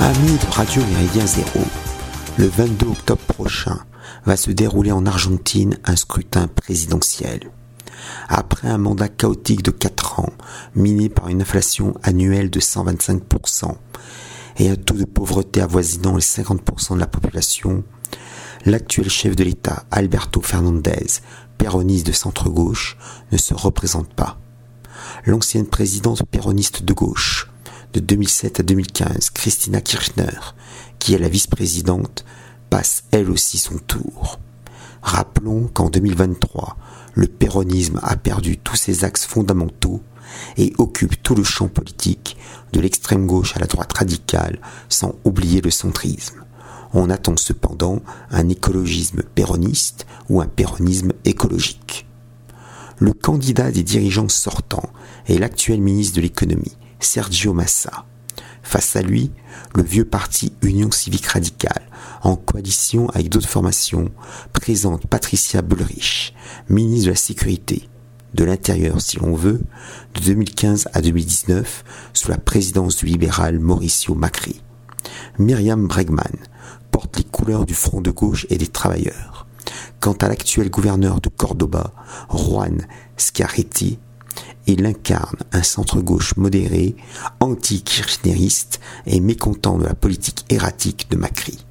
Amis de Radio Méridien Zéro, le 22 octobre prochain va se dérouler en Argentine un scrutin présidentiel. Après un mandat chaotique de 4 ans, miné par une inflation annuelle de 125% et un taux de pauvreté avoisinant les 50% de la population, l'actuel chef de l'État, Alberto Fernandez, péroniste de centre-gauche, ne se représente pas. L'ancienne présidente péroniste de gauche, de 2007 à 2015, Christina Kirchner, qui est la vice-présidente, passe elle aussi son tour. Rappelons qu'en 2023, le péronisme a perdu tous ses axes fondamentaux et occupe tout le champ politique, de l'extrême gauche à la droite radicale, sans oublier le centrisme. On attend cependant un écologisme péroniste ou un péronisme écologique. Le candidat des dirigeants sortants est l'actuel ministre de l'économie, Sergio Massa. Face à lui, le vieux parti Union civique radicale, en coalition avec d'autres formations, présente Patricia Bullrich, ministre de la Sécurité, de l'Intérieur si l'on veut, de 2015 à 2019, sous la présidence du libéral Mauricio Macri. Myriam Bregman porte les couleurs du Front de gauche et des travailleurs. Quant à l'actuel gouverneur de Cordoba, Juan Schiaretti, il incarne un centre-gauche modéré, anti-kirchneriste et mécontent de la politique erratique de Macri.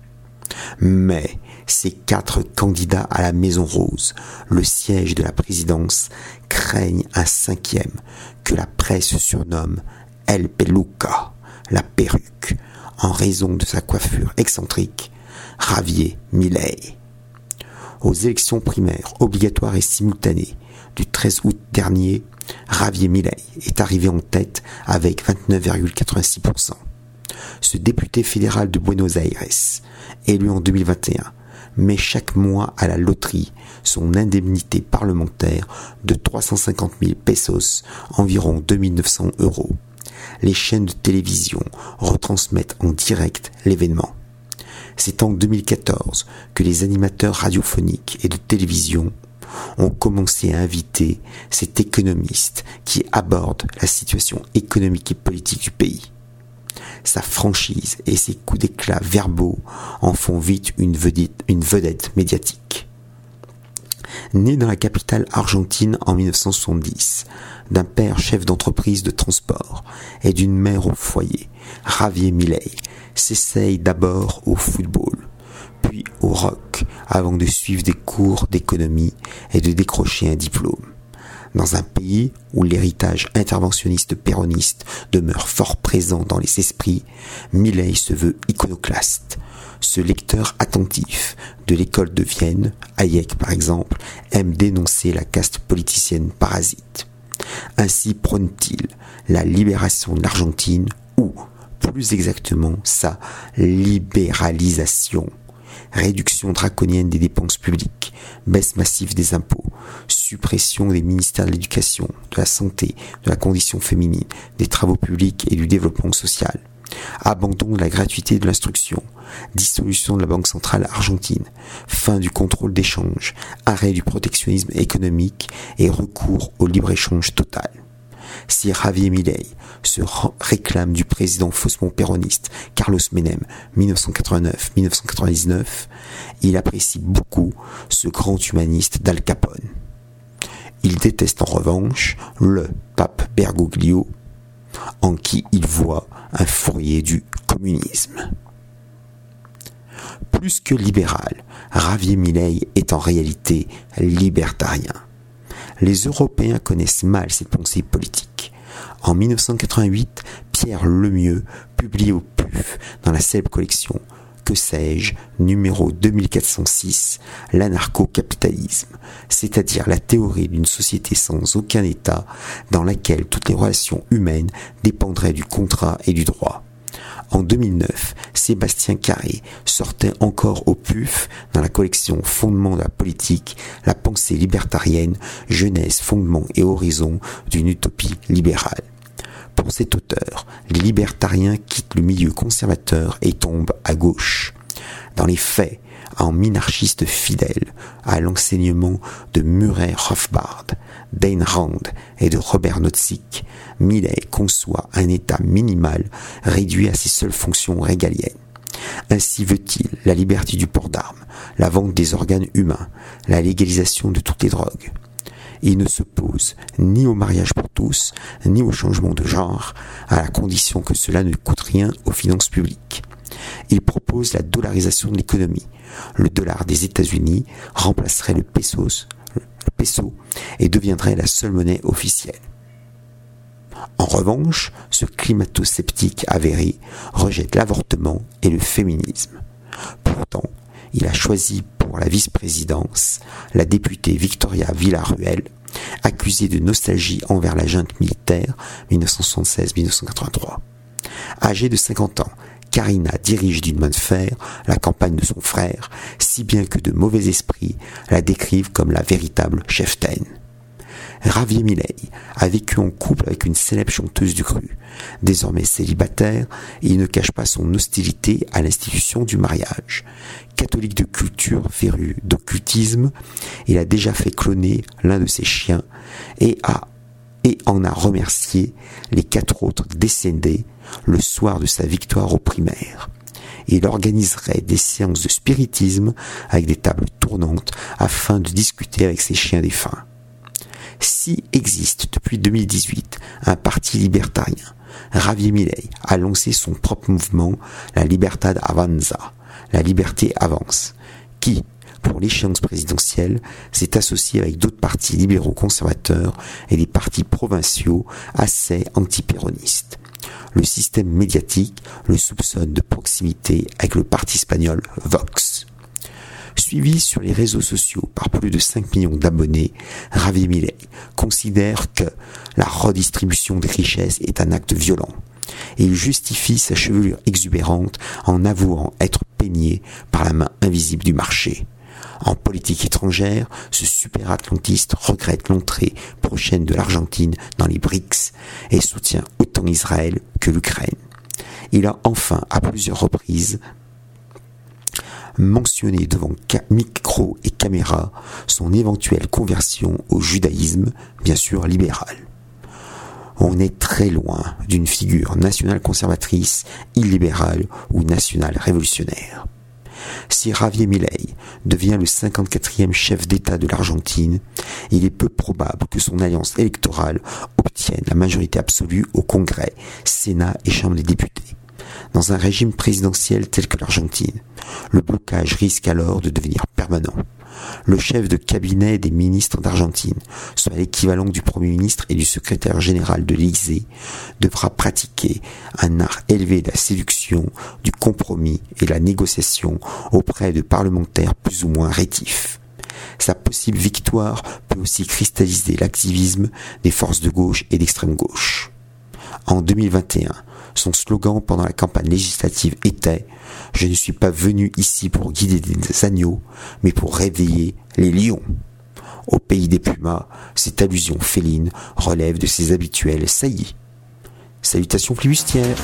Mais ces quatre candidats à la Maison Rose, le siège de la présidence, craignent un cinquième que la presse surnomme El Peluca, la perruque, en raison de sa coiffure excentrique, Javier Milei. Aux élections primaires obligatoires et simultanées du 13 août dernier, Javier Milei est arrivé en tête avec 29,86%. Ce député fédéral de Buenos Aires, élu en 2021, met chaque mois à la loterie son indemnité parlementaire de 350 000 pesos, environ 2900 euros. Les chaînes de télévision retransmettent en direct l'événement. C'est en 2014 que les animateurs radiophoniques et de télévision ont commencé à inviter cet économiste qui aborde la situation économique et politique du pays. Sa franchise et ses coups d'éclat verbaux en font vite une vedette, médiatique. Né dans la capitale argentine en 1970, d'un père chef d'entreprise de transport et d'une mère au foyer, Javier Milei s'essaye d'abord au football, puis au rock, avant de suivre des cours d'économie et de décrocher un diplôme. Dans un pays où l'héritage interventionniste péroniste demeure fort présent dans les esprits, Milley se veut iconoclaste. Ce lecteur attentif de l'école de Vienne, Hayek par exemple, aime dénoncer la caste politicienne parasite. Ainsi prône-t-il la libération de l'Argentine ou, plus exactement, sa libéralisation réduction draconienne des dépenses publiques, baisse massive des impôts, suppression des ministères de l'éducation, de la santé, de la condition féminine, des travaux publics et du développement social, abandon de la gratuité de l'instruction, dissolution de la Banque centrale argentine, fin du contrôle d'échange, arrêt du protectionnisme économique et recours au libre-échange total si Javier Milei se réclame du président faussement péroniste Carlos Menem 1989-1999, il apprécie beaucoup ce grand humaniste d'Al Capone. Il déteste en revanche le pape Bergoglio, en qui il voit un fourrier du communisme. Plus que libéral, Javier Milei est en réalité libertarien les Européens connaissent mal cette pensée politique. En 1988, Pierre Lemieux publie au PUF, dans la célèbre collection Que sais-je, numéro 2406, l'anarcho-capitalisme, c'est-à-dire la théorie d'une société sans aucun État dans laquelle toutes les relations humaines dépendraient du contrat et du droit. En 2009, Sébastien Carré sortait encore au PUF dans la collection Fondement de la politique, la pensée libertarienne, jeunesse, fondement et horizon d'une utopie libérale. Pour cet auteur, les libertariens quittent le milieu conservateur et tombent à gauche. Dans les faits, en minarchiste fidèle à l'enseignement de Murray Rothbard, d'Ayn Rand et de Robert Nozick, Millet conçoit un État minimal réduit à ses seules fonctions régaliennes. Ainsi veut-il la liberté du port d'armes, la vente des organes humains, la légalisation de toutes les drogues. Il ne s'oppose ni au mariage pour tous, ni au changement de genre, à la condition que cela ne coûte rien aux finances publiques. Il propose la dollarisation de l'économie. Le dollar des États-Unis remplacerait le peso et deviendrait la seule monnaie officielle. En revanche, ce climato-sceptique avéré rejette l'avortement et le féminisme. Pourtant, il a choisi pour la vice-présidence la députée Victoria Villaruel, accusée de nostalgie envers la junte militaire 1976-1983. Âgée de 50 ans, Karina dirige d'une main de fer la campagne de son frère, si bien que de mauvais esprits la décrivent comme la véritable cheftaine. Ravier Millet a vécu en couple avec une célèbre chanteuse du cru. Désormais célibataire, il ne cache pas son hostilité à l'institution du mariage. Catholique de culture, féru d'occultisme, il a déjà fait cloner l'un de ses chiens et a et en a remercié les quatre autres décédés le soir de sa victoire aux primaires. Il organiserait des séances de spiritisme avec des tables tournantes afin de discuter avec ses chiens défunts. Si existe depuis 2018 un parti libertarien, Javier Milei a lancé son propre mouvement, la Libertad Avanza, la liberté avance, qui, pour l'échéance présidentielle, s'est associé avec d'autres partis libéraux conservateurs et des partis provinciaux assez antipéronistes. Le système médiatique le soupçonne de proximité avec le parti espagnol Vox. Suivi sur les réseaux sociaux par plus de 5 millions d'abonnés, Ravi Millet considère que la redistribution des richesses est un acte violent et il justifie sa chevelure exubérante en avouant être peigné par la main invisible du marché. En politique étrangère, ce super-atlantiste regrette l'entrée prochaine de l'Argentine dans les BRICS et soutient autant Israël que l'Ukraine. Il a enfin, à plusieurs reprises, mentionné devant micro et caméra son éventuelle conversion au judaïsme, bien sûr libéral. On est très loin d'une figure nationale conservatrice, illibérale ou nationale révolutionnaire. Si Javier Milei devient le 54e chef d'État de l'Argentine, il est peu probable que son alliance électorale obtienne la majorité absolue au Congrès, Sénat et Chambre des députés. Dans un régime présidentiel tel que l'Argentine, le blocage risque alors de devenir permanent. Le chef de cabinet des ministres d'Argentine, soit l'équivalent du Premier ministre et du secrétaire général de l'Élysée, devra pratiquer un art élevé de la séduction, du compromis et de la négociation auprès de parlementaires plus ou moins rétifs. Sa possible victoire peut aussi cristalliser l'activisme des forces de gauche et d'extrême gauche. En 2021, son slogan pendant la campagne législative était ⁇ Je ne suis pas venu ici pour guider des agneaux, mais pour réveiller les lions ⁇ Au pays des pumas, cette allusion féline relève de ses habituels saillies. Salutations flibustières